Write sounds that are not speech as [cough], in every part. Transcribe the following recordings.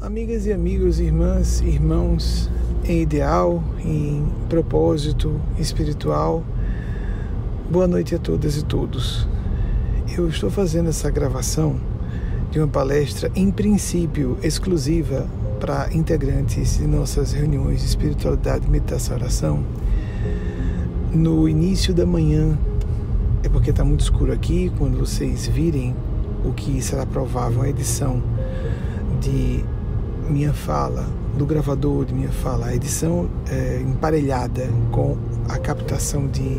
Amigas e amigos, irmãs, irmãos, em ideal, em propósito espiritual, boa noite a todas e todos. Eu estou fazendo essa gravação de uma palestra, em princípio, exclusiva para integrantes de nossas reuniões de espiritualidade, meditação e oração, no início da manhã. É porque está muito escuro aqui, quando vocês virem o que será provável a edição de minha fala, do gravador de minha fala, a edição é, emparelhada com a captação de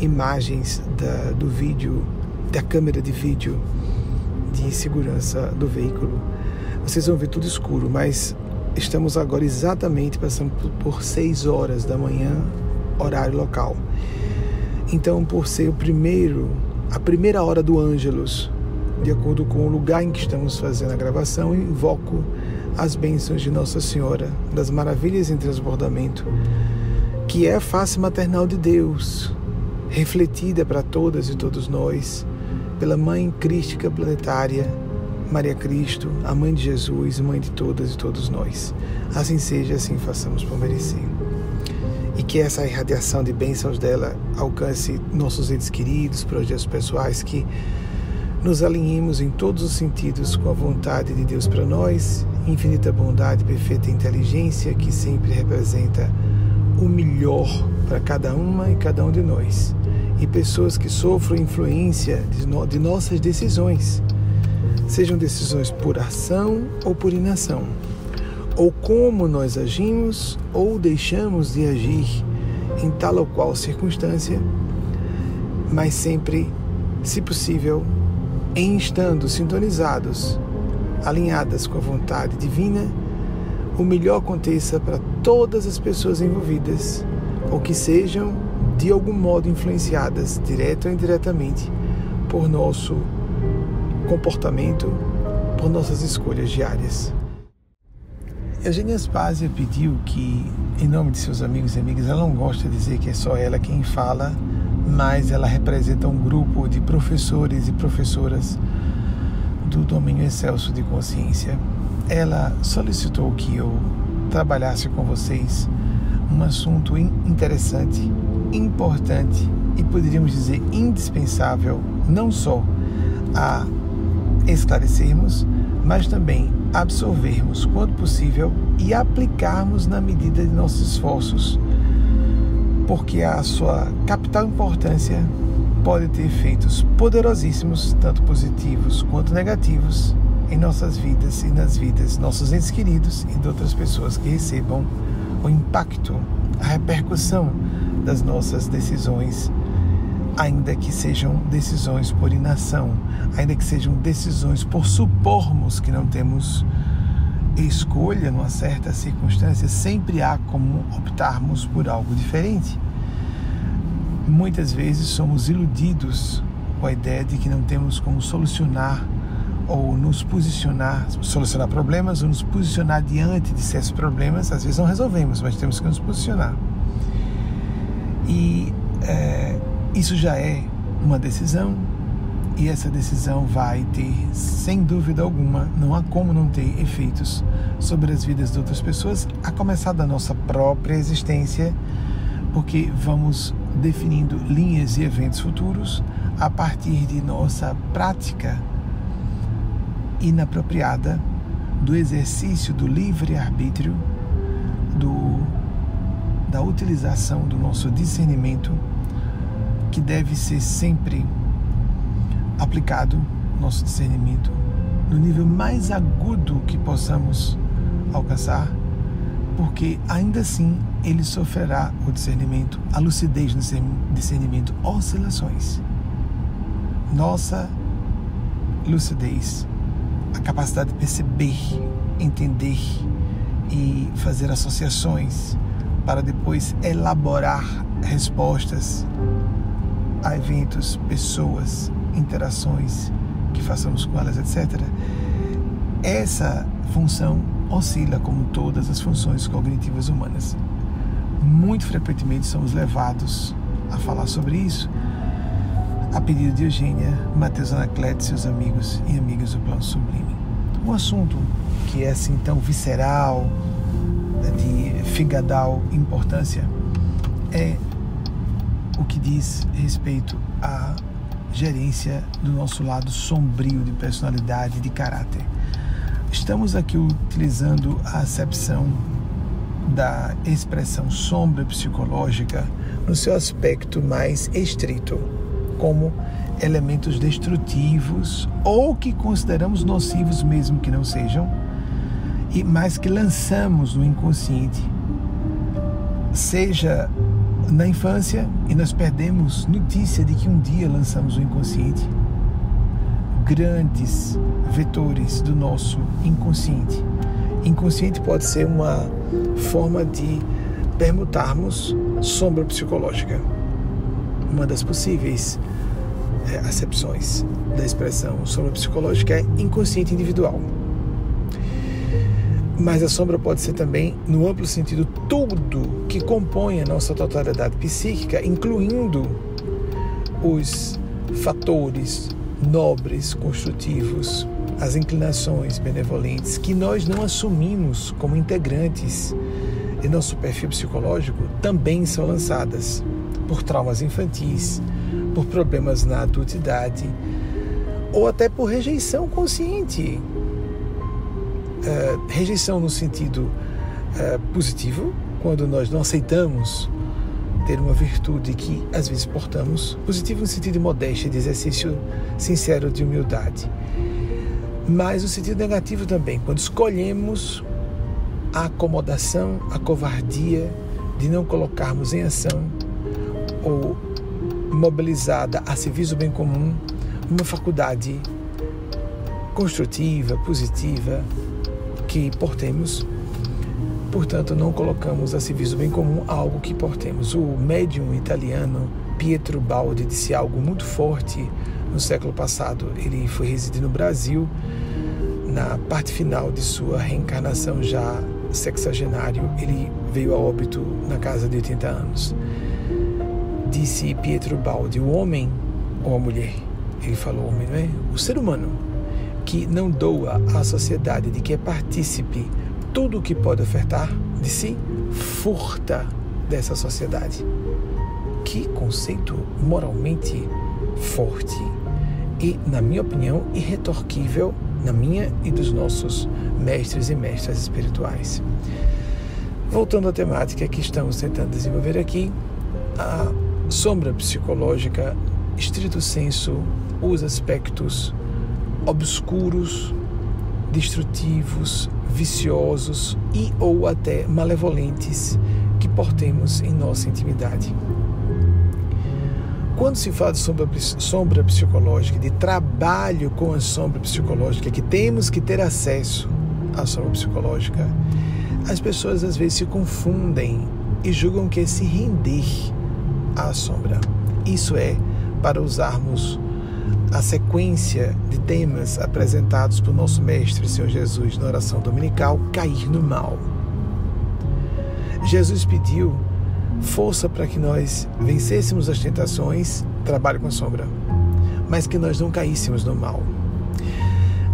imagens da, do vídeo, da câmera de vídeo de segurança do veículo. Vocês vão ver tudo escuro, mas estamos agora exatamente passando por 6 horas da manhã, horário local. Então, por ser o primeiro, a primeira hora do Ângelus, de acordo com o lugar em que estamos fazendo a gravação, invoco as bênçãos de Nossa Senhora, das maravilhas em transbordamento, que é a face maternal de Deus, refletida para todas e todos nós, pela Mãe Crística Planetária, Maria Cristo, a Mãe de Jesus, Mãe de todas e todos nós. Assim seja, assim façamos por merecer. E que essa irradiação de bênçãos dela alcance nossos entes queridos, projetos pessoais, que nos alinhemos em todos os sentidos com a vontade de Deus para nós infinita bondade, perfeita inteligência que sempre representa o melhor para cada uma e cada um de nós. E pessoas que sofrem influência de, no, de nossas decisões, sejam decisões por ação ou por inação, ou como nós agimos ou deixamos de agir em tal ou qual circunstância, mas sempre, se possível, em estando sintonizados alinhadas com a vontade divina, o melhor aconteça para todas as pessoas envolvidas, ou que sejam de algum modo influenciadas, direta ou indiretamente, por nosso comportamento, por nossas escolhas diárias. Eugênia Spazia pediu que, em nome de seus amigos e amigas, ela não gosta de dizer que é só ela quem fala, mas ela representa um grupo de professores e professoras do domínio excelso de consciência, ela solicitou que eu trabalhasse com vocês um assunto interessante, importante e poderíamos dizer indispensável, não só a esclarecermos, mas também absorvermos quando possível e aplicarmos na medida de nossos esforços, porque a sua capital importância pode ter efeitos poderosíssimos, tanto positivos quanto negativos, em nossas vidas e nas vidas de nossos entes queridos e de outras pessoas que recebam o impacto, a repercussão das nossas decisões, ainda que sejam decisões por inação, ainda que sejam decisões por supormos que não temos escolha numa certa circunstância, sempre há como optarmos por algo diferente. Muitas vezes somos iludidos com a ideia de que não temos como solucionar ou nos posicionar, solucionar problemas ou nos posicionar diante de certos problemas. Às vezes não resolvemos, mas temos que nos posicionar. E é, isso já é uma decisão, e essa decisão vai ter, sem dúvida alguma, não há como não ter efeitos sobre as vidas de outras pessoas, a começar da nossa própria existência, porque vamos definindo linhas e eventos futuros a partir de nossa prática inapropriada do exercício do livre-arbítrio, da utilização do nosso discernimento, que deve ser sempre aplicado, nosso discernimento, no nível mais agudo que possamos alcançar porque ainda assim ele sofrerá o discernimento, a lucidez no discernimento, oscilações. Nossa lucidez, a capacidade de perceber, entender e fazer associações para depois elaborar respostas a eventos, pessoas, interações que façamos com elas, etc. Essa função oscila como todas as funções cognitivas humanas. Muito frequentemente somos levados a falar sobre isso a pedido de Eugênia, Matheus Anacleto e seus amigos e amigas do Plano Sublime. Um assunto que é assim tão visceral, de figadal importância, é o que diz respeito à gerência do nosso lado sombrio de personalidade e de caráter. Estamos aqui utilizando a acepção da expressão sombra psicológica no seu aspecto mais estrito, como elementos destrutivos ou que consideramos nocivos mesmo que não sejam, e mas que lançamos no inconsciente, seja na infância e nós perdemos notícia de que um dia lançamos o inconsciente, grandes vetores do nosso inconsciente. Inconsciente pode ser uma forma de permutarmos sombra psicológica. Uma das possíveis é, acepções da expressão sombra psicológica é inconsciente individual. Mas a sombra pode ser também, no amplo sentido, tudo que compõe a nossa totalidade psíquica, incluindo os fatores nobres, construtivos, as inclinações benevolentes que nós não assumimos como integrantes. De nosso perfil psicológico, também são lançadas por traumas infantis, por problemas na adultidade ou até por rejeição consciente. Uh, rejeição no sentido uh, positivo, quando nós não aceitamos ter uma virtude que às vezes portamos, positivo no sentido de modéstia, de exercício sincero de humildade. Mas no sentido negativo também, quando escolhemos a acomodação, a covardia de não colocarmos em ação ou mobilizada a serviço do bem comum uma faculdade construtiva, positiva, que portemos. Portanto, não colocamos a serviço do bem comum algo que portemos. O médium italiano Pietro Baldi disse algo muito forte no século passado. Ele foi residir no Brasil na parte final de sua reencarnação já sexagenário. Ele veio a óbito na casa de 80 anos. Disse Pietro Baldi, o homem ou a mulher, ele falou homem, não é? O ser humano que não doa à sociedade, de que é partícipe tudo o que pode ofertar de si, furta dessa sociedade. Que conceito moralmente forte e, na minha opinião, irretorquível na minha e dos nossos mestres e mestras espirituais. Voltando à temática que estamos tentando desenvolver aqui, a sombra psicológica, estrito senso, os aspectos obscuros, destrutivos, viciosos e ou até malevolentes que portemos em nossa intimidade. Quando se fala de sombra, sombra psicológica, de trabalho com a sombra psicológica, que temos que ter acesso à sombra psicológica, as pessoas às vezes se confundem e julgam que é se render à sombra. Isso é para usarmos a sequência de temas apresentados por nosso Mestre Senhor Jesus na oração dominical, cair no mal. Jesus pediu força para que nós vencêssemos as tentações, trabalho com a sombra, mas que nós não caíssemos no mal.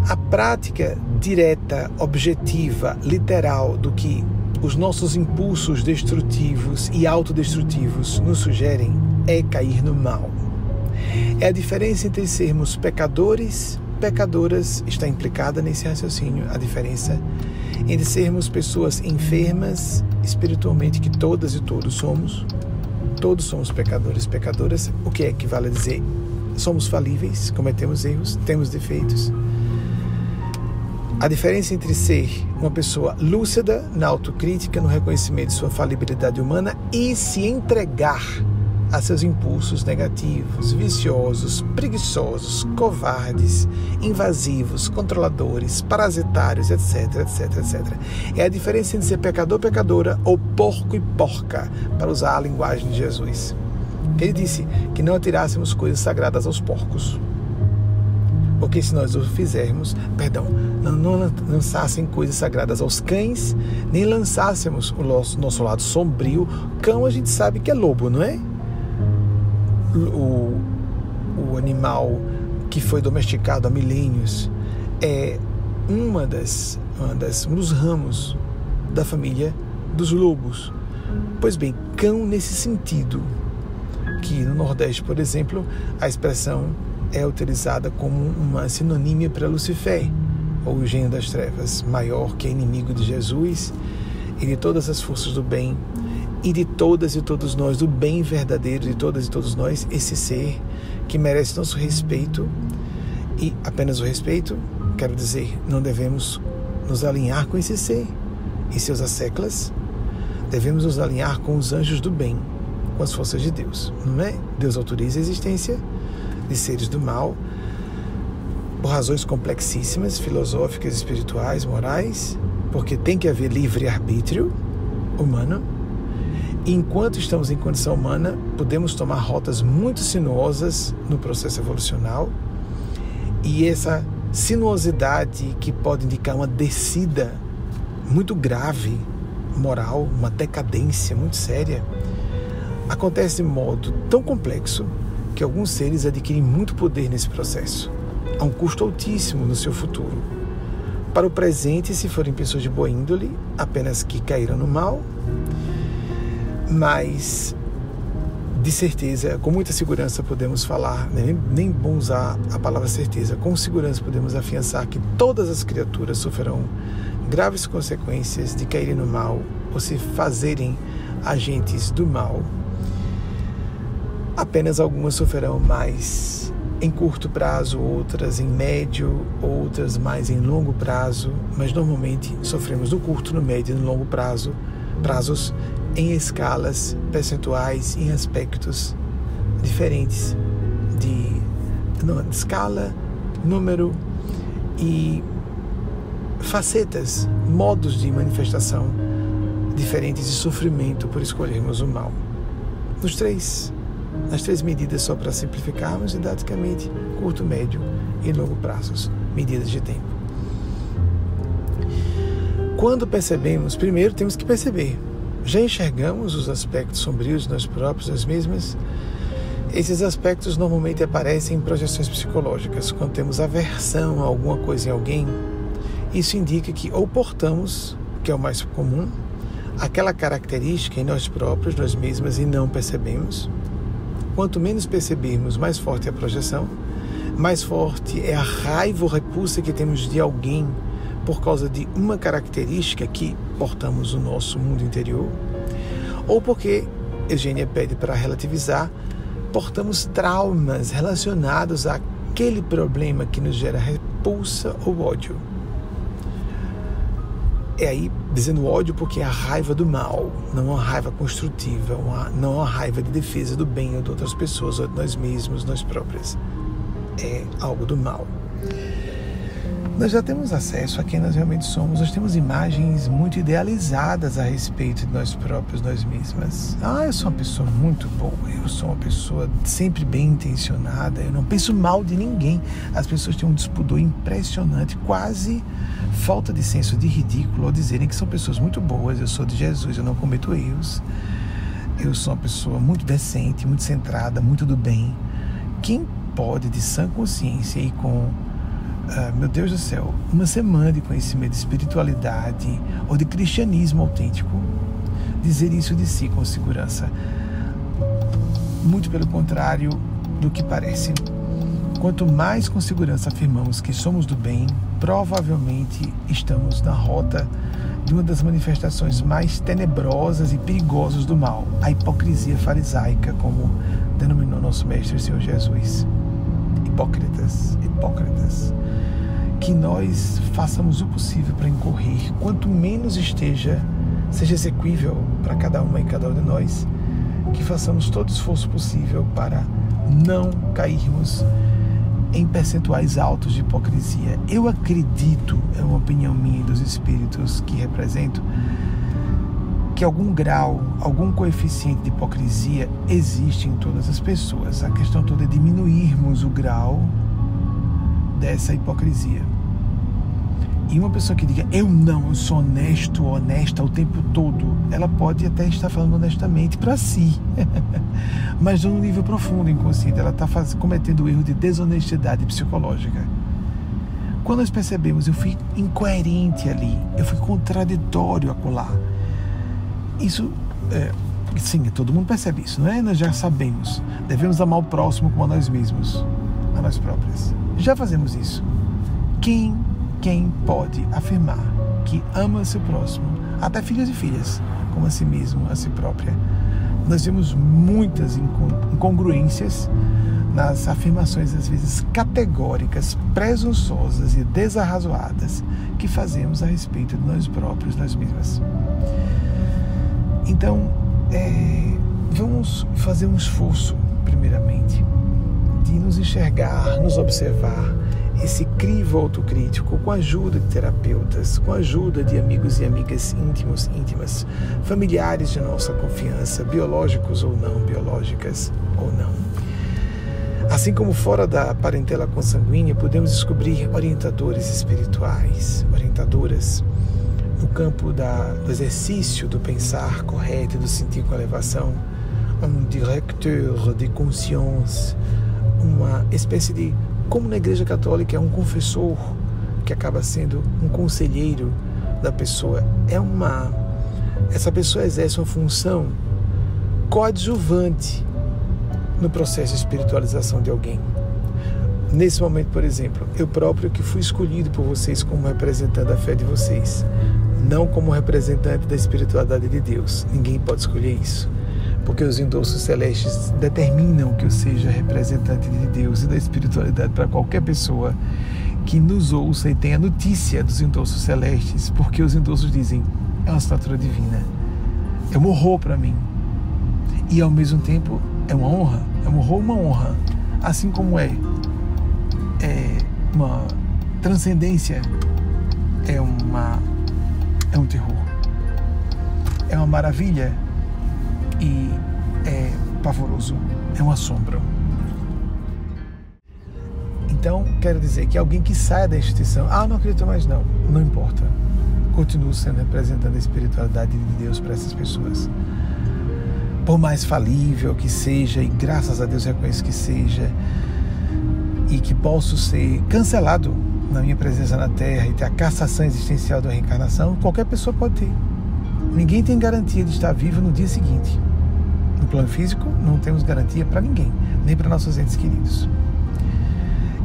A prática direta, objetiva, literal do que os nossos impulsos destrutivos e autodestrutivos nos sugerem é cair no mal. É a diferença entre sermos pecadores, pecadoras, está implicada nesse raciocínio, a diferença entre sermos pessoas enfermas espiritualmente, que todas e todos somos, todos somos pecadores, pecadoras, o que é que vale dizer? Somos falíveis, cometemos erros, temos defeitos. A diferença entre ser uma pessoa lúcida na autocrítica, no reconhecimento de sua falibilidade humana e se entregar a seus impulsos negativos, viciosos, preguiçosos, covardes, invasivos, controladores, parasitários, etc, etc, etc. É a diferença entre ser pecador, pecadora ou porco e porca, para usar a linguagem de Jesus. Ele disse que não atirássemos coisas sagradas aos porcos. Porque se nós o fizermos, perdão, não, não lançassem coisas sagradas aos cães, nem lançássemos o nosso, nosso lado sombrio. Cão a gente sabe que é lobo, não é? O, o animal que foi domesticado há milênios é uma das uma das, um dos ramos da família dos lobos. Pois bem, cão nesse sentido, que no Nordeste, por exemplo, a expressão é utilizada como uma sinonímia para Lucifer, ou o gênio das trevas, maior que é inimigo de Jesus e de todas as forças do bem e de todas e todos nós, do bem verdadeiro de todas e todos nós, esse ser que merece nosso respeito e apenas o respeito, quero dizer, não devemos nos alinhar com esse ser e seus asseclas, devemos nos alinhar com os anjos do bem, com as forças de Deus, não é? Deus autoriza a existência de seres do mal por razões complexíssimas, filosóficas, espirituais, morais, porque tem que haver livre-arbítrio humano. Enquanto estamos em condição humana, podemos tomar rotas muito sinuosas no processo evolucional. E essa sinuosidade que pode indicar uma descida muito grave moral, uma decadência muito séria, acontece de modo tão complexo que alguns seres adquirem muito poder nesse processo, a um custo altíssimo no seu futuro. Para o presente, se forem pessoas de boa índole, apenas que caíram no mal, mas de certeza, com muita segurança podemos falar, né? nem, nem bom usar a palavra certeza, com segurança podemos afiançar que todas as criaturas sofrerão graves consequências de caírem no mal ou se fazerem agentes do mal. Apenas algumas sofrerão mais em curto prazo, outras em médio, outras mais em longo prazo, mas normalmente sofremos no curto, no médio e no longo prazo, prazos em escalas percentuais, em aspectos diferentes de, de escala, número e facetas, modos de manifestação diferentes de sofrimento por escolhermos o mal. Nos três, nas três medidas, só para simplificarmos, didaticamente, curto, médio e longo prazos, medidas de tempo. Quando percebemos, primeiro temos que perceber, já enxergamos os aspectos sombrios de nós próprios, nós mesmas? Esses aspectos normalmente aparecem em projeções psicológicas, quando temos aversão a alguma coisa em alguém, isso indica que ou portamos, que é o mais comum, aquela característica em nós próprios, nós mesmas, e não percebemos. Quanto menos percebermos, mais forte é a projeção, mais forte é a raiva ou repulsa que temos de alguém por causa de uma característica que portamos no nosso mundo interior, ou porque, Eugênia pede para relativizar, portamos traumas relacionados àquele problema que nos gera repulsa ou ódio é aí dizendo ódio porque é a raiva do mal, não uma raiva construtiva, uma, não uma raiva de defesa do bem ou de outras pessoas ou de nós mesmos, nós próprios. É algo do mal. Nós já temos acesso a quem nós realmente somos, nós temos imagens muito idealizadas a respeito de nós próprios, nós mesmas. Ah, eu sou uma pessoa muito boa, eu sou uma pessoa sempre bem intencionada, eu não penso mal de ninguém. As pessoas têm um despudor impressionante, quase falta de senso de ridículo ao dizerem que são pessoas muito boas, eu sou de Jesus, eu não cometo erros. Eu sou uma pessoa muito decente, muito centrada, muito do bem. Quem pode, de sã consciência e com ah, meu Deus do céu, uma semana de conhecimento de espiritualidade ou de cristianismo autêntico, dizer isso de si com segurança. Muito pelo contrário do que parece. Quanto mais com segurança afirmamos que somos do bem, provavelmente estamos na rota de uma das manifestações mais tenebrosas e perigosas do mal, a hipocrisia farisaica, como denominou nosso Mestre Senhor Jesus. Hipócritas, hipócritas que nós façamos o possível para incorrer, quanto menos esteja, seja execuível para cada uma e cada um de nós, que façamos todo o esforço possível para não cairmos em percentuais altos de hipocrisia. Eu acredito, é uma opinião minha e dos espíritos que represento, que algum grau, algum coeficiente de hipocrisia existe em todas as pessoas. A questão toda é diminuirmos o grau dessa hipocrisia. E uma pessoa que diga eu não, eu sou honesto, honesta o tempo todo, ela pode até estar falando honestamente para si, [laughs] mas num nível profundo inconsciente, ela está cometendo o erro de desonestidade psicológica. quando nós percebemos, eu fui incoerente ali, eu fui contraditório acolá. Isso, é, sim, todo mundo percebe isso, não é? Nós já sabemos. Devemos amar o próximo como a nós mesmos, a nós próprios. Já fazemos isso. Quem, quem pode afirmar que ama seu próximo, até filhos e filhas, como a si mesmo, a si própria? Nós vemos muitas incongruências nas afirmações, às vezes categóricas, presunçosas e desarrazoadas que fazemos a respeito de nós próprios, nós mesmas. Então, é, vamos fazer um esforço, primeiramente, de nos enxergar, nos observar, esse crivo autocrítico com a ajuda de terapeutas, com a ajuda de amigos e amigas íntimos, íntimas, familiares de nossa confiança, biológicos ou não, biológicas ou não. Assim como fora da parentela consanguínea, podemos descobrir orientadores espirituais, orientadoras no campo da, do exercício do pensar correto e do sentir com elevação, um directeur de consciência, uma espécie de como na Igreja Católica é um confessor que acaba sendo um conselheiro da pessoa, é uma essa pessoa exerce uma função coadjuvante no processo de espiritualização de alguém. Nesse momento, por exemplo, eu próprio que fui escolhido por vocês como representante da fé de vocês, não como representante da espiritualidade de Deus. Ninguém pode escolher isso porque os endossos celestes determinam que eu seja representante de Deus e da espiritualidade para qualquer pessoa que nos ouça e tenha notícia dos endossos celestes, porque os endossos dizem: é uma estatura divina, é um horror para mim. E ao mesmo tempo é uma honra, é um horror, uma honra, assim como é, é uma transcendência, é uma é um terror, é uma maravilha e é pavoroso, é um assombro. Então, quero dizer que alguém que saia da instituição, ah, não acredito mais não, não importa. Continuo sendo representando a espiritualidade de Deus para essas pessoas. Por mais falível que seja, e graças a Deus reconheço que seja, e que posso ser cancelado na minha presença na Terra e ter a cassação existencial da reencarnação, qualquer pessoa pode ter. Ninguém tem garantia de estar vivo no dia seguinte. No plano físico, não temos garantia para ninguém, nem para nossos entes queridos.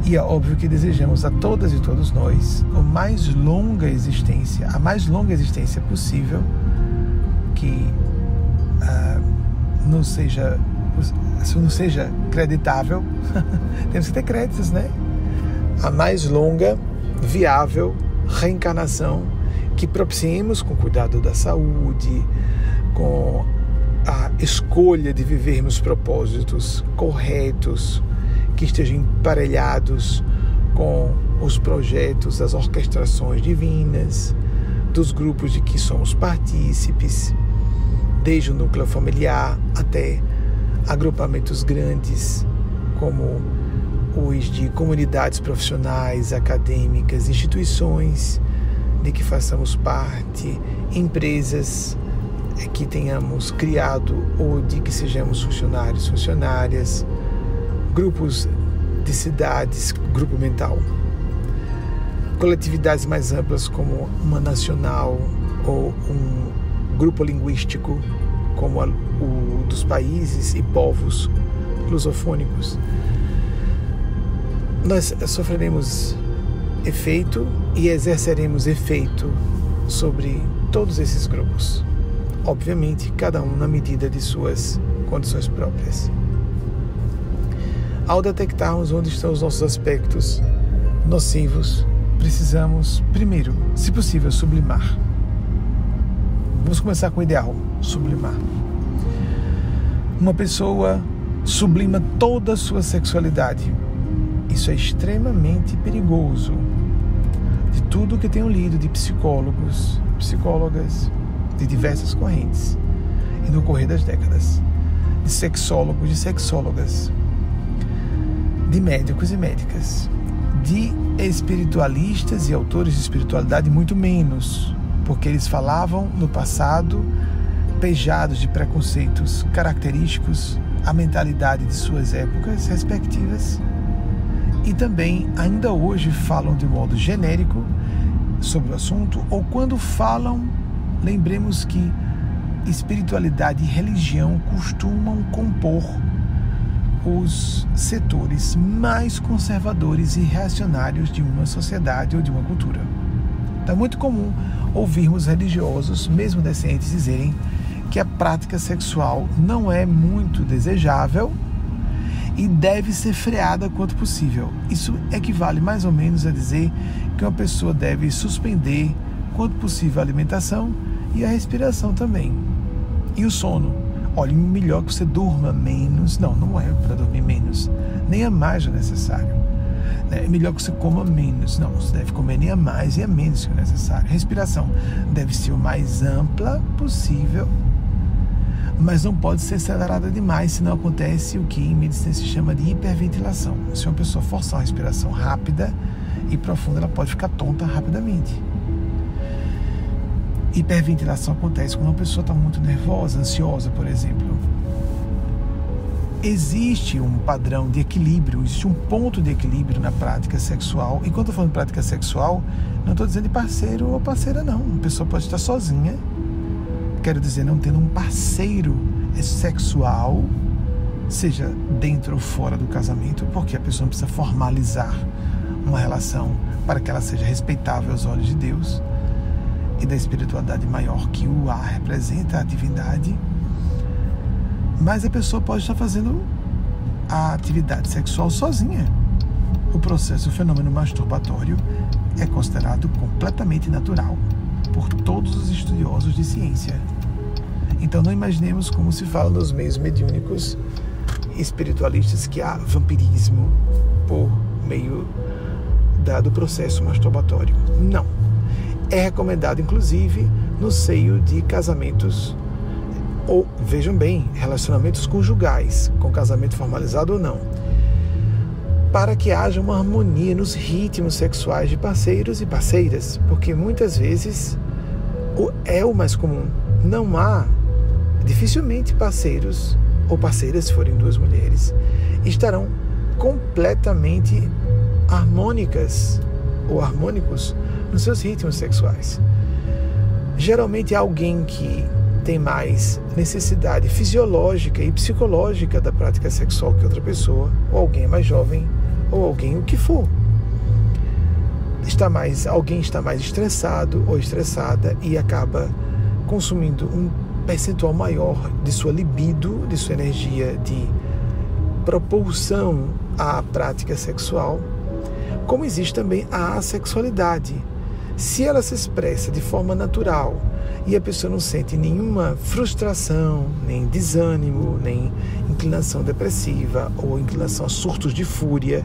E é óbvio que desejamos a todas e todos nós a mais longa existência, a mais longa existência possível, que ah, não seja não seja creditável, [laughs] temos que ter créditos, né? A mais longa, viável reencarnação que propiciemos com cuidado da saúde, com a escolha de vivermos propósitos corretos, que estejam emparelhados com os projetos, as orquestrações divinas, dos grupos de que somos partícipes, desde o núcleo familiar até agrupamentos grandes, como os de comunidades profissionais, acadêmicas, instituições de que façamos parte, empresas, que tenhamos criado ou de que sejamos funcionários, funcionárias, grupos de cidades, grupo mental, coletividades mais amplas como uma nacional ou um grupo linguístico como o dos países e povos lusofônicos. Nós sofreremos efeito e exerceremos efeito sobre todos esses grupos obviamente, cada um na medida de suas condições próprias. Ao detectarmos onde estão os nossos aspectos nocivos, precisamos, primeiro, se possível, sublimar. Vamos começar com o ideal: sublimar. Uma pessoa sublima toda a sua sexualidade. Isso é extremamente perigoso. De tudo que tenho lido de psicólogos, psicólogas, de diversas correntes. E no correr das décadas, de sexólogos e sexólogas, de médicos e médicas, de espiritualistas e autores de espiritualidade, muito menos, porque eles falavam no passado pejados de preconceitos característicos à mentalidade de suas épocas respectivas e também ainda hoje falam de modo genérico sobre o assunto, ou quando falam, lembremos que espiritualidade e religião costumam compor os setores mais conservadores e reacionários de uma sociedade ou de uma cultura. Então é muito comum ouvirmos religiosos, mesmo decentes, dizerem que a prática sexual não é muito desejável e deve ser freada quanto possível. Isso equivale mais ou menos a dizer que uma pessoa deve suspender quanto possível a alimentação e a respiração também. E o sono. Olha, melhor que você durma menos. Não, não é para dormir menos. Nem a mais do necessário. É melhor que você coma menos. Não, você deve comer nem a mais e a menos que o necessário. Respiração deve ser o mais ampla possível mas não pode ser acelerada demais, senão acontece o que em medicina se chama de hiperventilação. Se uma pessoa forçar uma respiração rápida e profunda, ela pode ficar tonta rapidamente. Hiperventilação acontece quando uma pessoa está muito nervosa, ansiosa, por exemplo. Existe um padrão de equilíbrio, existe um ponto de equilíbrio na prática sexual. E quando eu falando de prática sexual, não estou dizendo de parceiro ou parceira, não. Uma pessoa pode estar sozinha quero dizer não tendo um parceiro sexual, seja dentro ou fora do casamento, porque a pessoa não precisa formalizar uma relação para que ela seja respeitável aos olhos de Deus e da espiritualidade maior que o ar representa, a divindade. Mas a pessoa pode estar fazendo a atividade sexual sozinha. O processo, o fenômeno masturbatório é considerado completamente natural por todos os estudiosos de ciência. Então não imaginemos como se fala nos meios mediúnicos espiritualistas que há vampirismo por meio da, do processo masturbatório. Não. É recomendado, inclusive, no seio de casamentos ou, vejam bem, relacionamentos conjugais, com casamento formalizado ou não, para que haja uma harmonia nos ritmos sexuais de parceiros e parceiras, porque muitas vezes é o mais comum. Não há, dificilmente, parceiros ou parceiras, se forem duas mulheres, estarão completamente harmônicas ou harmônicos nos seus ritmos sexuais. Geralmente alguém que tem mais necessidade fisiológica e psicológica da prática sexual que outra pessoa, ou alguém mais jovem, ou alguém o que for está mais, alguém está mais estressado ou estressada e acaba consumindo um percentual maior de sua libido, de sua energia de propulsão à prática sexual, como existe também a assexualidade. Se ela se expressa de forma natural e a pessoa não sente nenhuma frustração, nem desânimo, nem inclinação depressiva ou inclinação a surtos de fúria,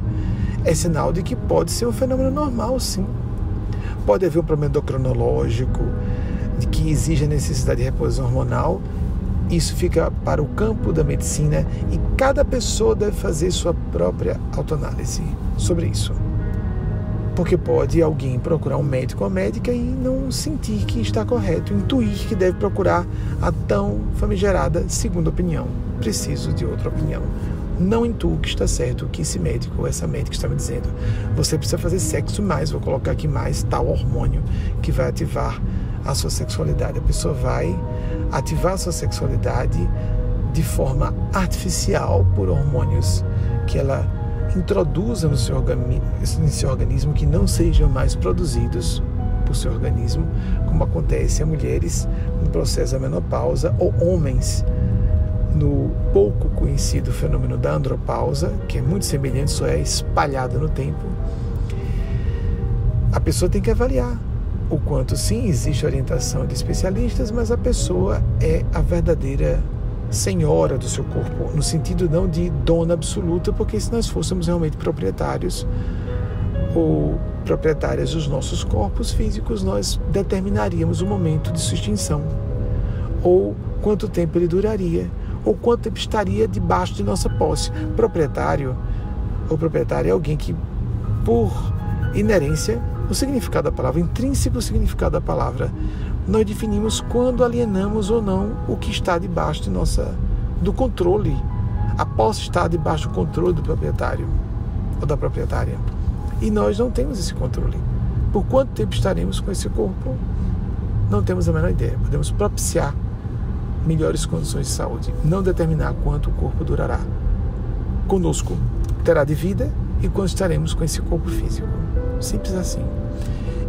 é sinal de que pode ser um fenômeno normal, sim. Pode haver um problema endocrinológico, de que exige a necessidade de reposição hormonal. Isso fica para o campo da medicina e cada pessoa deve fazer sua própria autoanálise sobre isso. Porque pode alguém procurar um médico ou médica e não sentir que está correto, intuir que deve procurar a tão famigerada segunda opinião. Preciso de outra opinião não intuo que está certo o que esse médico ou essa médica está me dizendo. Você precisa fazer sexo mais, vou colocar aqui mais tal hormônio que vai ativar a sua sexualidade. A pessoa vai ativar a sua sexualidade de forma artificial por hormônios que ela introduza no seu, no seu organismo que não sejam mais produzidos por seu organismo, como acontece a mulheres no processo da menopausa ou homens no pouco conhecido fenômeno da andropausa, que é muito semelhante, só é espalhada no tempo, a pessoa tem que avaliar o quanto sim existe orientação de especialistas, mas a pessoa é a verdadeira senhora do seu corpo, no sentido não de dona absoluta, porque se nós fôssemos realmente proprietários ou proprietárias dos nossos corpos físicos, nós determinaríamos o momento de sua extinção ou quanto tempo ele duraria ou quanto tempo estaria debaixo de nossa posse. Proprietário ou proprietário é alguém que, por inerência, o significado da palavra, o intrínseco significado da palavra, nós definimos quando alienamos ou não o que está debaixo de nossa, do controle. A posse está debaixo do controle do proprietário. ou da proprietária. E nós não temos esse controle. Por quanto tempo estaremos com esse corpo? Não temos a menor ideia. Podemos propiciar melhores condições de saúde, não determinar quanto o corpo durará. Conosco terá de vida e quando estaremos com esse corpo físico. Simples assim.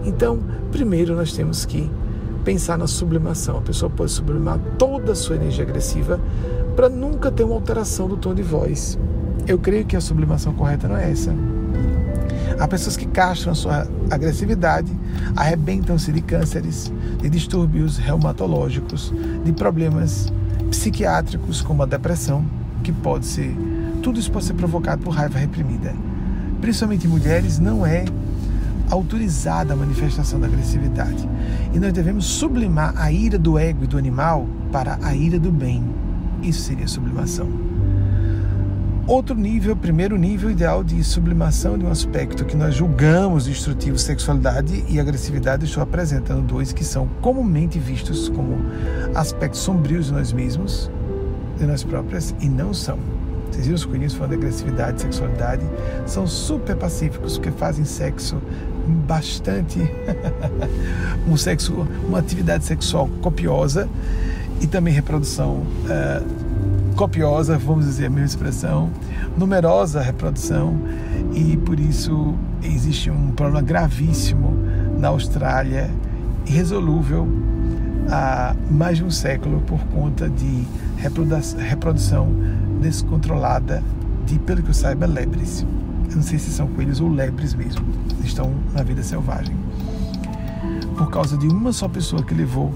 Então, primeiro nós temos que pensar na sublimação. A pessoa pode sublimar toda a sua energia agressiva para nunca ter uma alteração do tom de voz. Eu creio que a sublimação correta não é essa. Há pessoas que castram a sua agressividade, arrebentam-se de cânceres, de distúrbios reumatológicos, de problemas psiquiátricos como a depressão, que pode ser, tudo isso pode ser provocado por raiva reprimida. Principalmente em mulheres, não é autorizada a manifestação da agressividade. E nós devemos sublimar a ira do ego e do animal para a ira do bem. Isso seria sublimação. Outro nível, primeiro nível ideal de sublimação de um aspecto que nós julgamos destrutivo, sexualidade e agressividade, estou apresentando dois que são comumente vistos como aspectos sombrios de nós mesmos, de nós próprias, e não são. Vocês viram os coelhinhos falando de agressividade, sexualidade? São super pacíficos, porque fazem sexo bastante [laughs] um sexo, uma atividade sexual copiosa e também reprodução uh, copiosa, vamos dizer a mesma expressão, numerosa reprodução e por isso existe um problema gravíssimo na Austrália, irresolúvel há mais de um século por conta de reprodução descontrolada de, pelo que eu saiba, lebres. Eu não sei se são coelhos ou lebres mesmo, estão na vida selvagem. Por causa de uma só pessoa que levou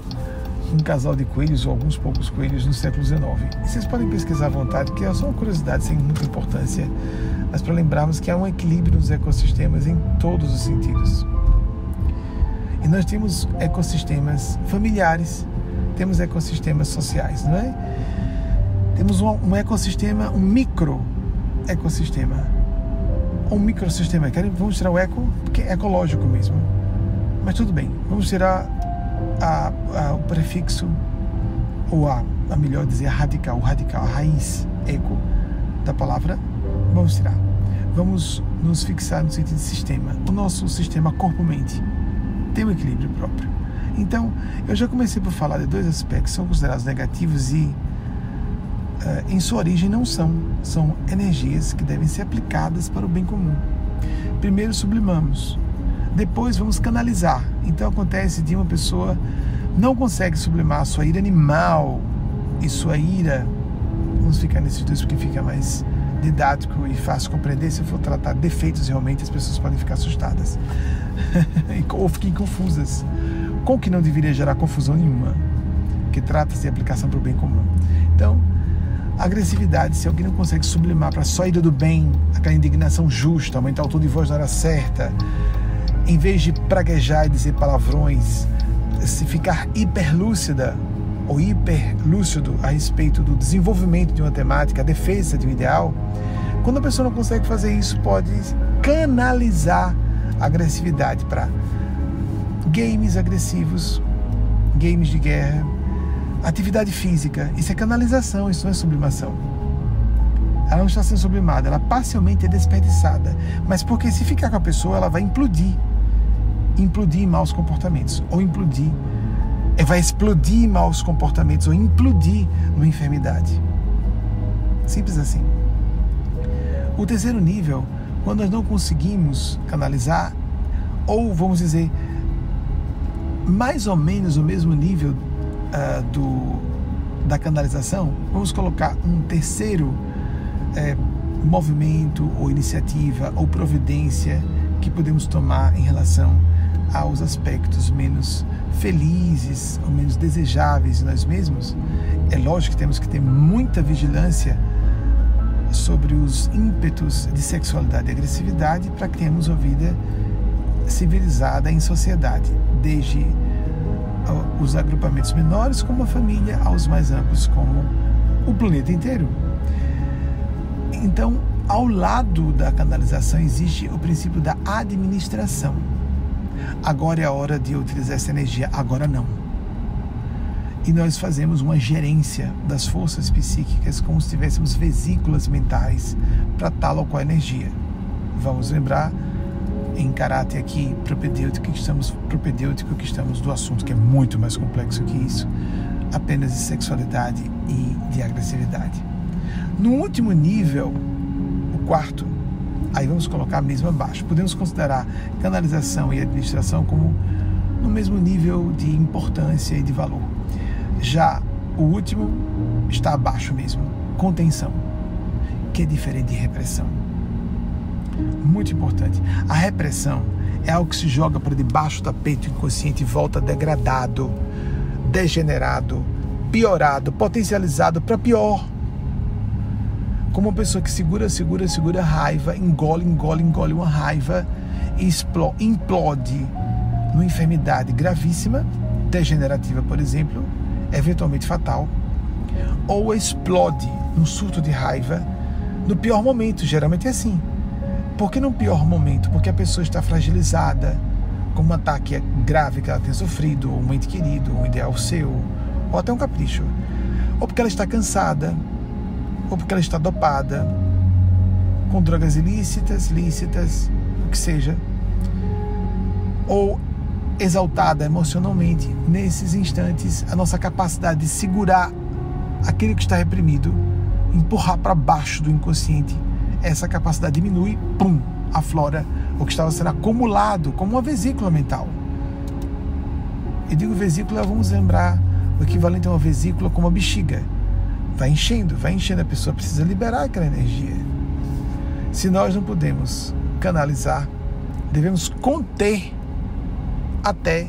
um casal de coelhos ou alguns poucos coelhos no século XIX. E vocês podem pesquisar à vontade, que é só uma curiosidade sem muita importância, mas para lembrarmos que há um equilíbrio nos ecossistemas em todos os sentidos. E nós temos ecossistemas familiares, temos ecossistemas sociais, não é? Temos um, um ecossistema, um micro ecossistema, um microsistema. Vamos tirar o eco, porque é ecológico mesmo. Mas tudo bem, vamos tirar a, a, o prefixo, ou a, a melhor dizer, a radical, o radical, a raiz eco da palavra. Vamos tirar. Vamos nos fixar no sentido de sistema. O nosso sistema corpo-mente tem um equilíbrio próprio. Então, eu já comecei por falar de dois aspectos que são considerados negativos e em sua origem não são, são energias que devem ser aplicadas para o bem comum. Primeiro sublimamos, depois vamos canalizar. Então acontece de uma pessoa não consegue sublimar sua ira animal e sua ira. Vamos ficar nesses dois porque fica mais didático e fácil compreender. Se eu for tratar defeitos realmente, as pessoas podem ficar assustadas [laughs] ou fiquem confusas. Com o que não deveria gerar confusão nenhuma, que trata-se de aplicação para o bem comum. Então, agressividade, se alguém não consegue sublimar para só ira do bem, aquela indignação justa, aumentar o tom de voz na hora certa, em vez de praguejar e dizer palavrões, se ficar hiperlúcida ou hiperlúcido a respeito do desenvolvimento de uma temática, a defesa de um ideal, quando a pessoa não consegue fazer isso, pode canalizar a agressividade para games agressivos, games de guerra, Atividade física, isso é canalização, isso não é sublimação. Ela não está sendo sublimada, ela parcialmente é desperdiçada. Mas porque se ficar com a pessoa, ela vai implodir. Implodir em maus comportamentos. Ou implodir. É, vai explodir em maus comportamentos. Ou implodir numa enfermidade. Simples assim. O terceiro nível, quando nós não conseguimos canalizar, ou vamos dizer, mais ou menos o mesmo nível uh, do, da canalização, vamos colocar um terceiro é, movimento ou iniciativa ou providência que podemos tomar em relação aos aspectos menos felizes ou menos desejáveis de nós mesmos. É lógico que temos que ter muita vigilância sobre os ímpetos de sexualidade e agressividade para que tenhamos uma vida civilizada em sociedade, desde os agrupamentos menores como a família, aos mais amplos como o planeta inteiro. Então, ao lado da canalização existe o princípio da administração. Agora é a hora de utilizar essa energia, agora não. E nós fazemos uma gerência das forças psíquicas como se tivéssemos vesículas mentais para tal ou qual energia. vamos lembrar em caráter aqui propedêutico que estamos propedêutico que estamos do assunto que é muito mais complexo que isso, apenas de sexualidade e de agressividade. No último nível, o quarto, aí vamos colocar mesmo abaixo. Podemos considerar canalização e administração como no mesmo nível de importância e de valor. Já o último está abaixo mesmo, contenção, que é diferente de repressão. Muito importante. A repressão é algo que se joga para debaixo do tapete inconsciente e volta degradado, degenerado, piorado, potencializado para pior. Como uma pessoa que segura, segura, segura raiva, engole, engole, engole uma raiva e implode numa enfermidade gravíssima, degenerativa, por exemplo, eventualmente fatal, ou explode num surto de raiva no pior momento, geralmente é assim. Por que no pior momento? Porque a pessoa está fragilizada, com um ataque grave que ela tenha sofrido, um ente querido, um ideal seu, ou até um capricho. Ou porque ela está cansada, ou porque ela está dopada, com drogas ilícitas, lícitas, o que seja. Ou exaltada emocionalmente, nesses instantes, a nossa capacidade de segurar aquele que está reprimido, empurrar para baixo do inconsciente, essa capacidade diminui, pum, aflora o que estava sendo acumulado como uma vesícula mental. E digo vesícula, vamos lembrar o equivalente a uma vesícula como uma bexiga. Vai enchendo, vai enchendo, a pessoa precisa liberar aquela energia. Se nós não podemos canalizar, devemos conter até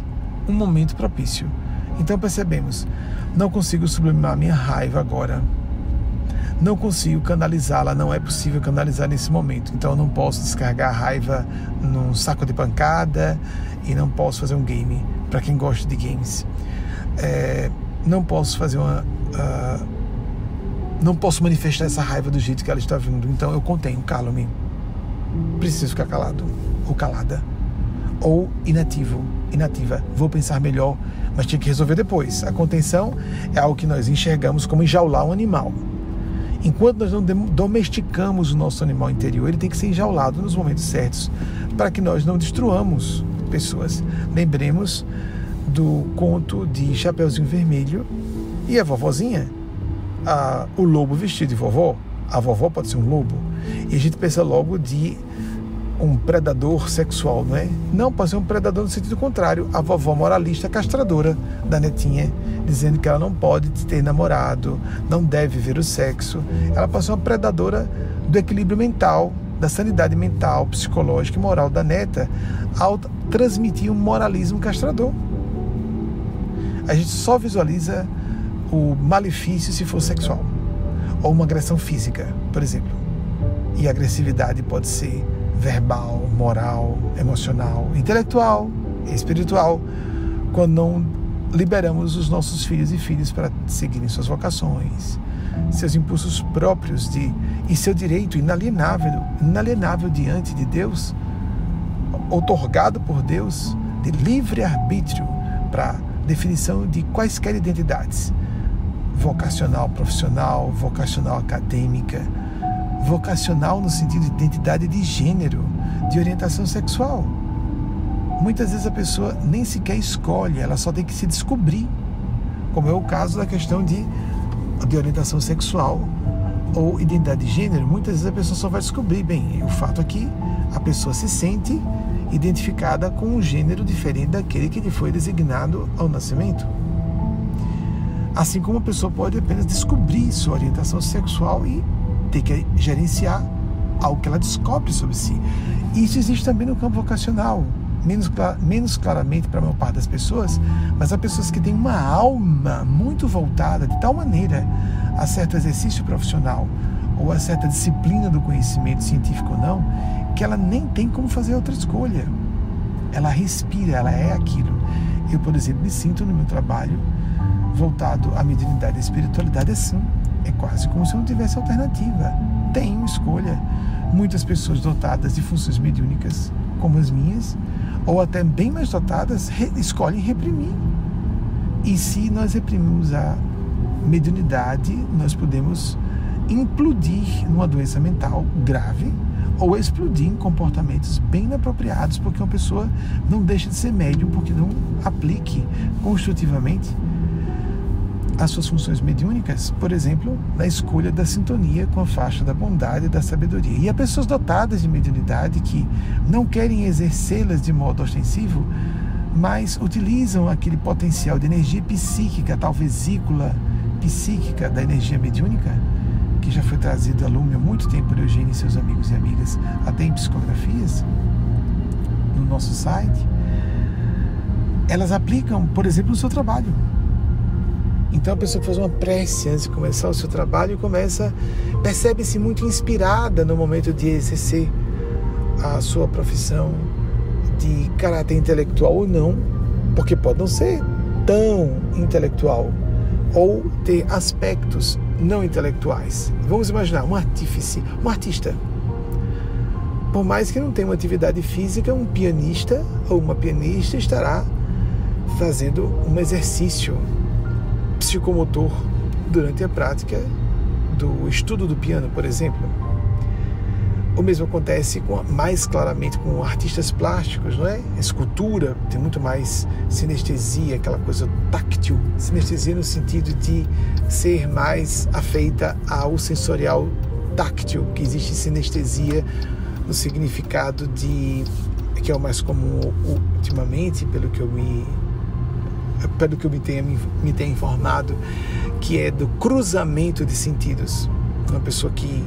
um momento propício. Então percebemos, não consigo sublimar minha raiva agora. Não consigo canalizá-la, não é possível canalizar nesse momento. Então eu não posso descarregar a raiva num saco de pancada e não posso fazer um game para quem gosta de games. É, não posso fazer uma. Uh, não posso manifestar essa raiva do jeito que ela está vindo. Então eu contenho, calo-me. Preciso ficar calado ou calada ou inativo, inativa. Vou pensar melhor, mas tinha que resolver depois. A contenção é algo que nós enxergamos como enjaular um animal. Enquanto nós não domesticamos o nosso animal interior, ele tem que ser enjaulado nos momentos certos para que nós não destruamos pessoas. Lembremos do conto de Chapeuzinho Vermelho e a vovozinha, a, o lobo vestido de vovó. A vovó pode ser um lobo. E a gente pensa logo de um predador sexual, não é? Não, pode ser um predador no sentido contrário. A vovó moralista castradora da netinha, dizendo que ela não pode ter namorado, não deve ver o sexo. Ela ser uma predadora do equilíbrio mental, da sanidade mental, psicológica e moral da neta, ao transmitir um moralismo castrador. A gente só visualiza o malefício se for sexual, ou uma agressão física, por exemplo. E agressividade pode ser verbal, moral, emocional, intelectual, espiritual, quando não liberamos os nossos filhos e filhas para seguirem suas vocações, seus impulsos próprios de e seu direito inalienável, inalienável diante de Deus, otorgado por Deus de livre arbítrio para definição de quaisquer identidades, vocacional profissional, vocacional acadêmica, vocacional no sentido de identidade de gênero, de orientação sexual. Muitas vezes a pessoa nem sequer escolhe, ela só tem que se descobrir, como é o caso da questão de, de orientação sexual ou identidade de gênero. Muitas vezes a pessoa só vai descobrir, bem, o fato é que a pessoa se sente identificada com um gênero diferente daquele que lhe foi designado ao nascimento. Assim como a pessoa pode apenas descobrir sua orientação sexual e ter que gerenciar algo que ela descobre sobre si. Isso existe também no campo vocacional, menos, menos claramente para a maior parte das pessoas, mas há pessoas que têm uma alma muito voltada de tal maneira a certo exercício profissional ou a certa disciplina do conhecimento científico ou não, que ela nem tem como fazer outra escolha. Ela respira, ela é aquilo. Eu, por exemplo, me sinto no meu trabalho voltado à mediunidade e espiritualidade assim é quase como se não tivesse alternativa. Tenho escolha. Muitas pessoas dotadas de funções mediúnicas, como as minhas, ou até bem mais dotadas, re escolhem reprimir. E se nós reprimimos a mediunidade, nós podemos implodir numa doença mental grave ou explodir em comportamentos bem inapropriados, porque uma pessoa não deixa de ser médium porque não aplique construtivamente as suas funções mediúnicas, por exemplo, na escolha da sintonia com a faixa da bondade e da sabedoria. E há pessoas dotadas de mediunidade que não querem exercê-las de modo ostensivo, mas utilizam aquele potencial de energia psíquica, tal vesícula psíquica da energia mediúnica, que já foi trazido a lume há muito tempo por Eugênio e seus amigos e amigas, até em psicografias, no nosso site, elas aplicam, por exemplo, no seu trabalho. Então a pessoa faz uma prece antes de começar o seu trabalho e começa, percebe-se muito inspirada no momento de exercer a sua profissão de caráter intelectual ou não, porque pode não ser tão intelectual ou ter aspectos não intelectuais. Vamos imaginar um artífice, um artista. Por mais que não tenha uma atividade física, um pianista ou uma pianista estará fazendo um exercício psicomotor durante a prática do estudo do piano, por exemplo. O mesmo acontece com, mais claramente com artistas plásticos, não é? escultura tem muito mais sinestesia, aquela coisa táctil, sinestesia no sentido de ser mais afeita ao sensorial táctil, que existe sinestesia no significado de que é o mais comum ultimamente, pelo que eu me pelo que eu me tenha, me tenha informado, que é do cruzamento de sentidos. Uma pessoa que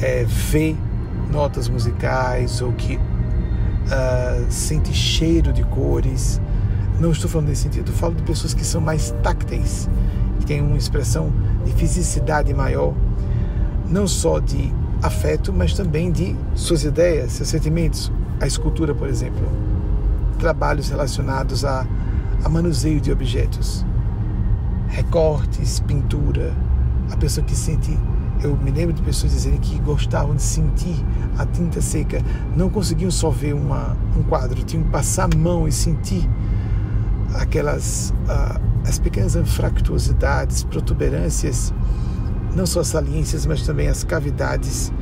é, vê notas musicais ou que uh, sente cheiro de cores. Não estou falando nesse sentido, falo de pessoas que são mais tácteis, que têm uma expressão de fisicidade maior, não só de afeto, mas também de suas ideias, seus sentimentos. A escultura, por exemplo, trabalhos relacionados a a manuseio de objetos, recortes, pintura. A pessoa que sente, eu me lembro de pessoas dizendo que gostavam de sentir a tinta seca, não conseguiam só ver uma, um quadro, tinham que passar a mão e sentir aquelas uh, as pequenas anfractuosidades, protuberâncias, não só as saliências, mas também as cavidades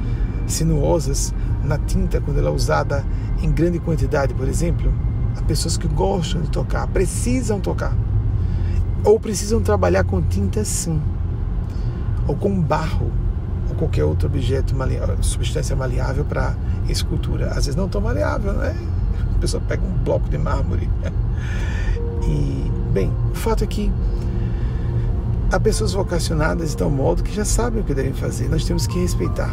sinuosas na tinta quando ela é usada em grande quantidade, por exemplo. Há pessoas que gostam de tocar, precisam tocar. Ou precisam trabalhar com tinta sim. Ou com barro. Ou qualquer outro objeto, substância maleável para escultura. Às vezes não tão maleável, não é? A pessoa pega um bloco de mármore. [laughs] E, bem, o fato é que há pessoas vocacionadas de tal modo que já sabem o que devem fazer. Nós temos que respeitar.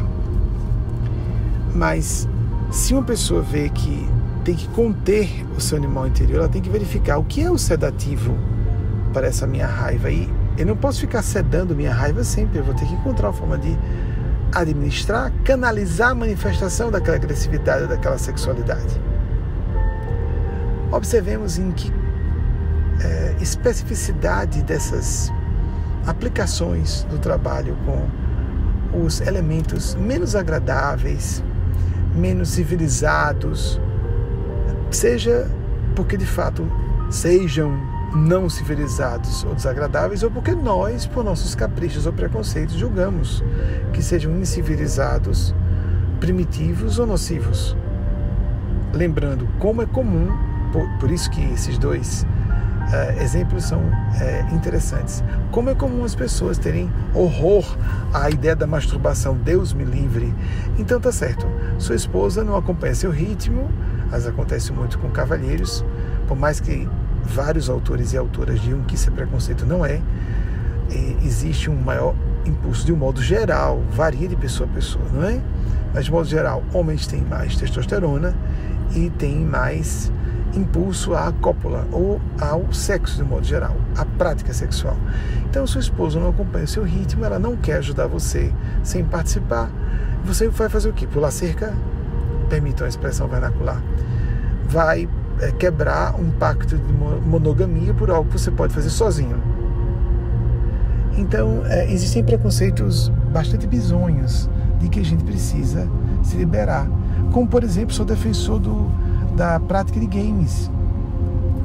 Mas se uma pessoa vê que tem que conter o seu animal interior, ela tem que verificar o que é o sedativo para essa minha raiva. E eu não posso ficar sedando minha raiva sempre, eu vou ter que encontrar uma forma de administrar, canalizar a manifestação daquela agressividade, daquela sexualidade. Observemos em que é, especificidade dessas aplicações do trabalho com os elementos menos agradáveis, menos civilizados, seja porque de fato sejam não civilizados ou desagradáveis, ou porque nós, por nossos caprichos ou preconceitos, julgamos que sejam incivilizados, primitivos ou nocivos. Lembrando como é comum, por, por isso que esses dois uh, exemplos são uh, interessantes, como é comum as pessoas terem horror à ideia da masturbação, Deus me livre. Então tá certo, sua esposa não acompanha seu ritmo, mas acontece muito com cavalheiros, por mais que vários autores e autoras digam que isso é preconceito, não é. existe um maior impulso de um modo geral, varia de pessoa a pessoa, não é? Mas de modo geral, homens têm mais testosterona e têm mais impulso à cópula ou ao sexo de modo geral, à prática sexual. Então, sua esposa não acompanha o seu ritmo, ela não quer ajudar você sem participar. Você vai fazer o quê? Pular cerca? Permitam a expressão vernacular, vai é, quebrar um pacto de monogamia por algo que você pode fazer sozinho. Então, é, existem preconceitos bastante bizonhos de que a gente precisa se liberar. Como, por exemplo, sou defensor do, da prática de games.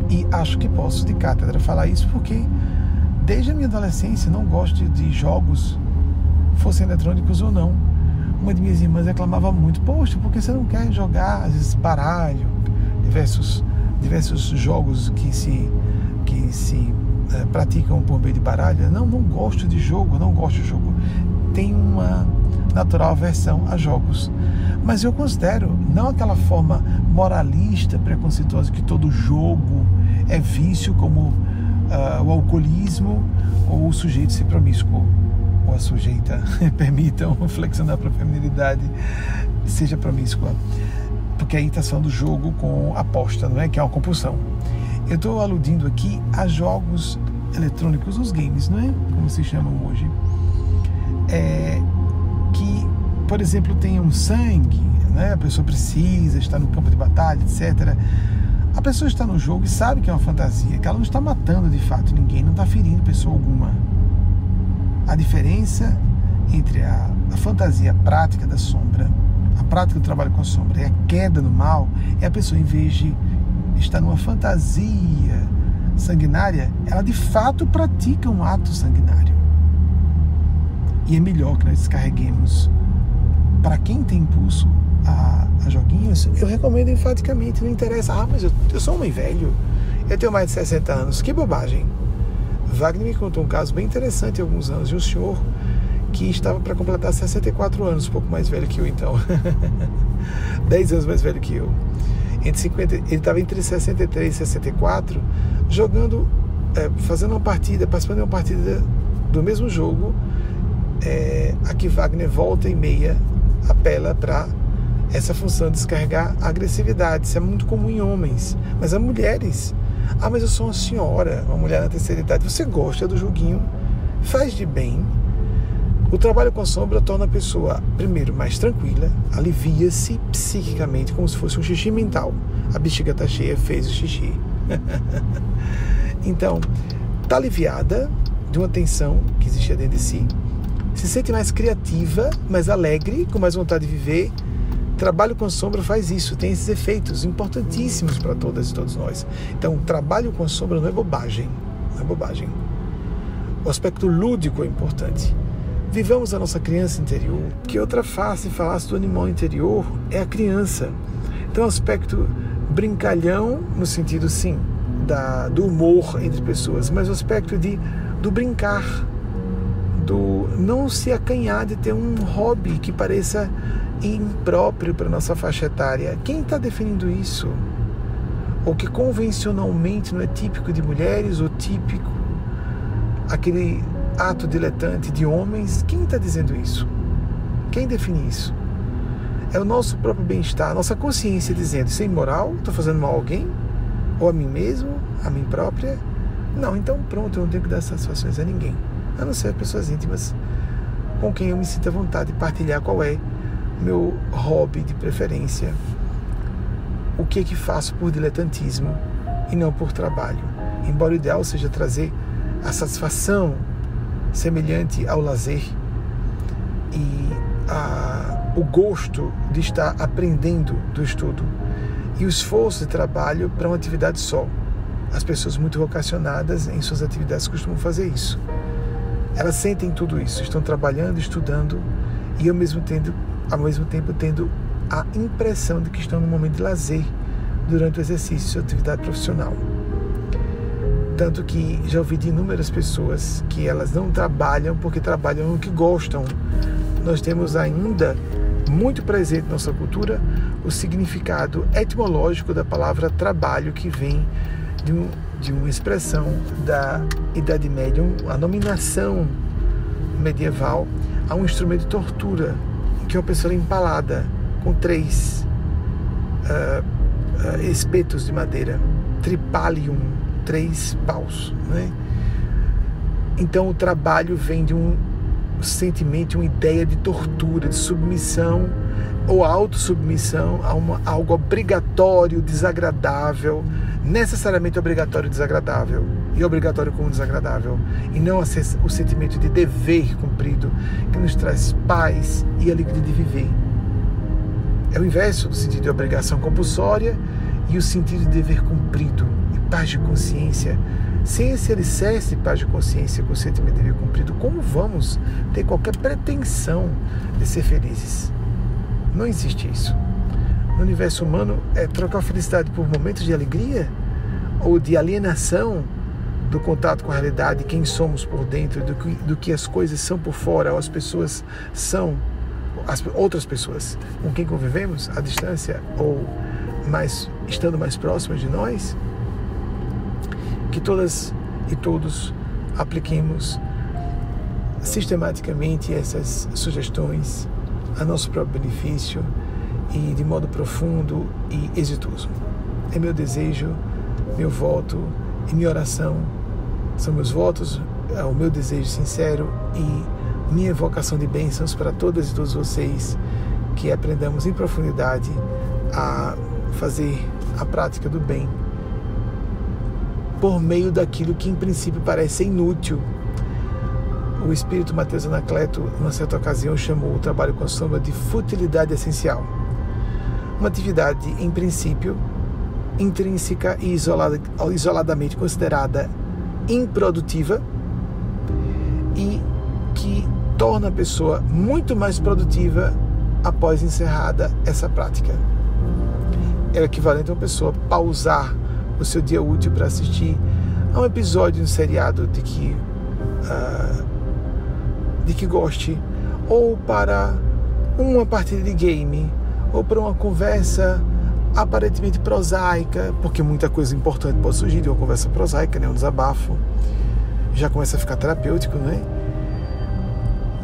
E acho que posso, de cátedra, falar isso porque, desde a minha adolescência, não gosto de jogos, fossem eletrônicos ou não uma de minhas irmãs reclamava muito, poxa, por que você não quer jogar, às vezes, baralho, diversos, diversos jogos que se, que se é, praticam por meio de baralho? Não, não gosto de jogo, não gosto de jogo. Tem uma natural aversão a jogos. Mas eu considero não aquela forma moralista, preconceituosa que todo jogo é vício, como uh, o alcoolismo ou o sujeito ser promíscuo ou a sujeita, [laughs] permitam [laughs] flexionar para a feminilidade, seja promíscua. Porque aí está falando do jogo com aposta, não é? Que é uma compulsão. Eu estou aludindo aqui a jogos eletrônicos, os games, não é? Como se chamam hoje. É, que, por exemplo, tenham sangue, né? a pessoa precisa estar no campo de batalha, etc. A pessoa está no jogo e sabe que é uma fantasia, que ela não está matando de fato ninguém, não está ferindo pessoa alguma. A diferença entre a, a fantasia prática da sombra, a prática do trabalho com a sombra e a queda no mal é a pessoa, em vez de estar numa fantasia sanguinária, ela de fato pratica um ato sanguinário. E é melhor que nós descarreguemos. Para quem tem impulso a, a, joguinhos, eu recomendo enfaticamente. Não interessa, ah, mas eu, eu sou homem velho, eu tenho mais de 60 anos. Que bobagem. Wagner me contou um caso bem interessante há alguns anos de um senhor que estava para completar 64 anos, um pouco mais velho que eu então. [laughs] 10 anos mais velho que eu. Entre 50, ele estava entre 63 e 64, jogando, é, fazendo uma partida, participando de uma partida do mesmo jogo é, aqui Wagner volta e meia apela para essa função de descarregar agressividade. Isso é muito comum em homens, mas há mulheres. Ah, mas eu sou uma senhora, uma mulher na terceira idade. Você gosta do joguinho, faz de bem. O trabalho com sombra torna a pessoa, primeiro, mais tranquila, alivia-se psiquicamente, como se fosse um xixi mental. A bexiga está cheia, fez o xixi. [laughs] então, está aliviada de uma tensão que existia dentro de si, se sente mais criativa, mais alegre, com mais vontade de viver. Trabalho com sombra faz isso, tem esses efeitos importantíssimos para todas e todos nós. Então, trabalho com sombra não é bobagem, não é bobagem. O aspecto lúdico é importante. Vivamos a nossa criança interior. Que outra face falasse do animal interior é a criança. Então, o aspecto brincalhão, no sentido, sim, da, do humor entre pessoas, mas o aspecto de, do brincar, do não se acanhar de ter um hobby que pareça impróprio para nossa faixa etária. Quem está definindo isso? Ou que convencionalmente não é típico de mulheres ou típico aquele ato diletante de homens? Quem está dizendo isso? Quem define isso? É o nosso próprio bem-estar, a nossa consciência dizendo: isso é imoral? Estou fazendo mal a alguém? Ou a mim mesmo? A mim própria? Não, então pronto, eu não tenho que dar satisfações a ninguém a não ser pessoas íntimas com quem eu me sinto à vontade de partilhar qual é meu hobby de preferência, o que é que faço por diletantismo e não por trabalho. Embora o ideal seja trazer a satisfação semelhante ao lazer e a, o gosto de estar aprendendo do estudo e o esforço de trabalho para uma atividade só. As pessoas muito vocacionadas em suas atividades costumam fazer isso. Elas sentem tudo isso, estão trabalhando, estudando e ao mesmo tempo, ao mesmo tempo tendo a impressão de que estão num momento de lazer durante o exercício de sua atividade profissional. Tanto que já ouvi de inúmeras pessoas que elas não trabalham porque trabalham no que gostam. Nós temos ainda muito presente na nossa cultura o significado etimológico da palavra trabalho que vem de, um, de uma expressão da Idade Média, a nominação medieval a um instrumento de tortura, que uma pessoa é empalada com três uh, uh, espetos de madeira, tripalium, três paus. Né? Então o trabalho vem de um sentimento, uma ideia de tortura, de submissão ou autossubmissão a algo obrigatório, desagradável, necessariamente obrigatório e desagradável, e obrigatório como desagradável, e não o sentimento de dever cumprido que nos traz paz e alegria de viver. É o inverso do sentido de obrigação compulsória e o sentido de dever cumprido e paz de consciência Sem esse alicerce de paz de consciência, consentimento de dever cumprido, como vamos ter qualquer pretensão de ser felizes? Não existe isso. No universo humano, é trocar felicidade por momentos de alegria ou de alienação do contato com a realidade, quem somos por dentro, do que, do que as coisas são por fora, ou as pessoas são, as outras pessoas com quem convivemos à distância ou mais estando mais próximas de nós, que todas e todos apliquemos sistematicamente essas sugestões a nosso próprio benefício e de modo profundo e exitoso. É meu desejo, meu voto e minha oração são meus votos, é o meu desejo sincero e minha evocação de bênçãos para todas e todos vocês que aprendamos em profundidade a fazer a prática do bem por meio daquilo que em princípio parece inútil. O espírito Mateus Anacleto, numa certa ocasião, chamou o trabalho com sombra de futilidade essencial. Uma atividade, em princípio, intrínseca e isolada, isoladamente considerada improdutiva e que torna a pessoa muito mais produtiva após encerrada essa prática. É o equivalente a uma pessoa pausar o seu dia útil para assistir a um episódio de um seriado de que, uh, de que goste, ou para uma partida de game, ou para uma conversa aparentemente prosaica, porque muita coisa importante pode surgir de uma conversa prosaica, né? um desabafo, já começa a ficar terapêutico, né?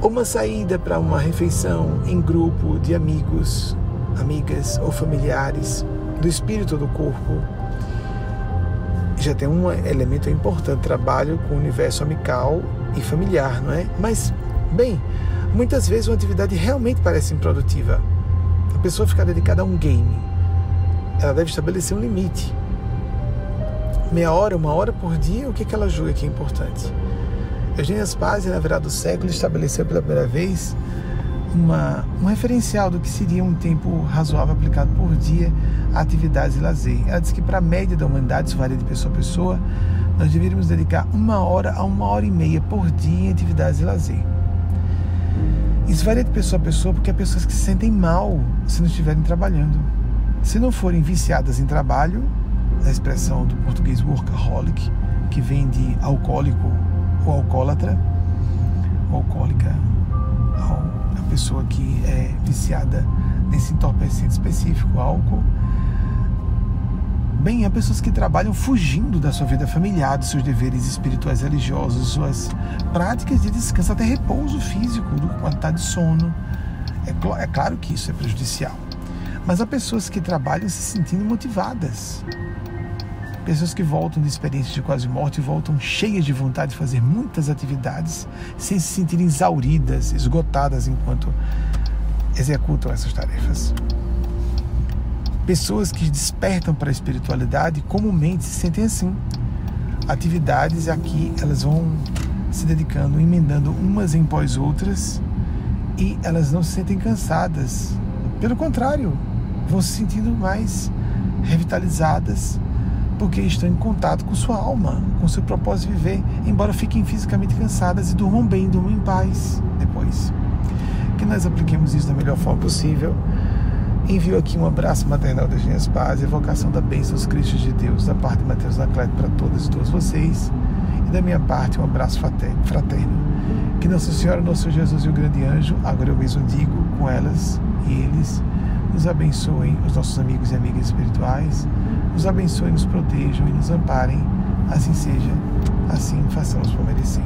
Uma saída para uma refeição em grupo de amigos, amigas ou familiares, do espírito ou do corpo. Já tem um elemento importante, trabalho com o universo amical e familiar, não é? Mas, bem, muitas vezes uma atividade realmente parece improdutiva. A pessoa ficar dedicada a um game, ela deve estabelecer um limite. Meia hora, uma hora por dia, o que, que ela julga que é importante? Eugênia Spazia, na virada do século, estabeleceu pela primeira vez uma, um referencial do que seria um tempo razoável aplicado por dia a atividades e lazer. Ela diz que para a média da humanidade, isso varia de pessoa a pessoa, nós deveríamos dedicar uma hora a uma hora e meia por dia em atividades e lazer. Isso varia de pessoa a pessoa porque há pessoas que se sentem mal se não estiverem trabalhando. Se não forem viciadas em trabalho, a expressão do português workaholic, que vem de alcoólico ou alcoólatra, alcoólica, a pessoa que é viciada nesse entorpecente específico, álcool. Bem, há pessoas que trabalham fugindo da sua vida familiar, dos seus deveres espirituais religiosos, suas práticas de descanso, até repouso físico, do quantidade de sono. É, é claro que isso é prejudicial. Mas há pessoas que trabalham se sentindo motivadas. Pessoas que voltam de experiências de quase morte e voltam cheias de vontade de fazer muitas atividades sem se sentirem exauridas, esgotadas enquanto executam essas tarefas. Pessoas que despertam para a espiritualidade comumente se sentem assim. Atividades aqui elas vão se dedicando, emendando umas em pós outras e elas não se sentem cansadas. Pelo contrário, vão se sentindo mais revitalizadas porque estão em contato com sua alma, com seu propósito de viver, embora fiquem fisicamente cansadas e durmam bem, durmam em paz depois. Que nós apliquemos isso da melhor forma possível. Envio aqui um abraço maternal das minhas paz, evocação da bênção dos Cristos de Deus, da parte de Mateus Anacleto para todas e todos vocês, e da minha parte um abraço fraterno. Que Nossa Senhora, Nosso Jesus e o grande anjo, agora eu mesmo digo com elas e eles, nos abençoem, os nossos amigos e amigas espirituais, nos abençoem, nos protejam e nos amparem. Assim seja, assim façamos por merecer.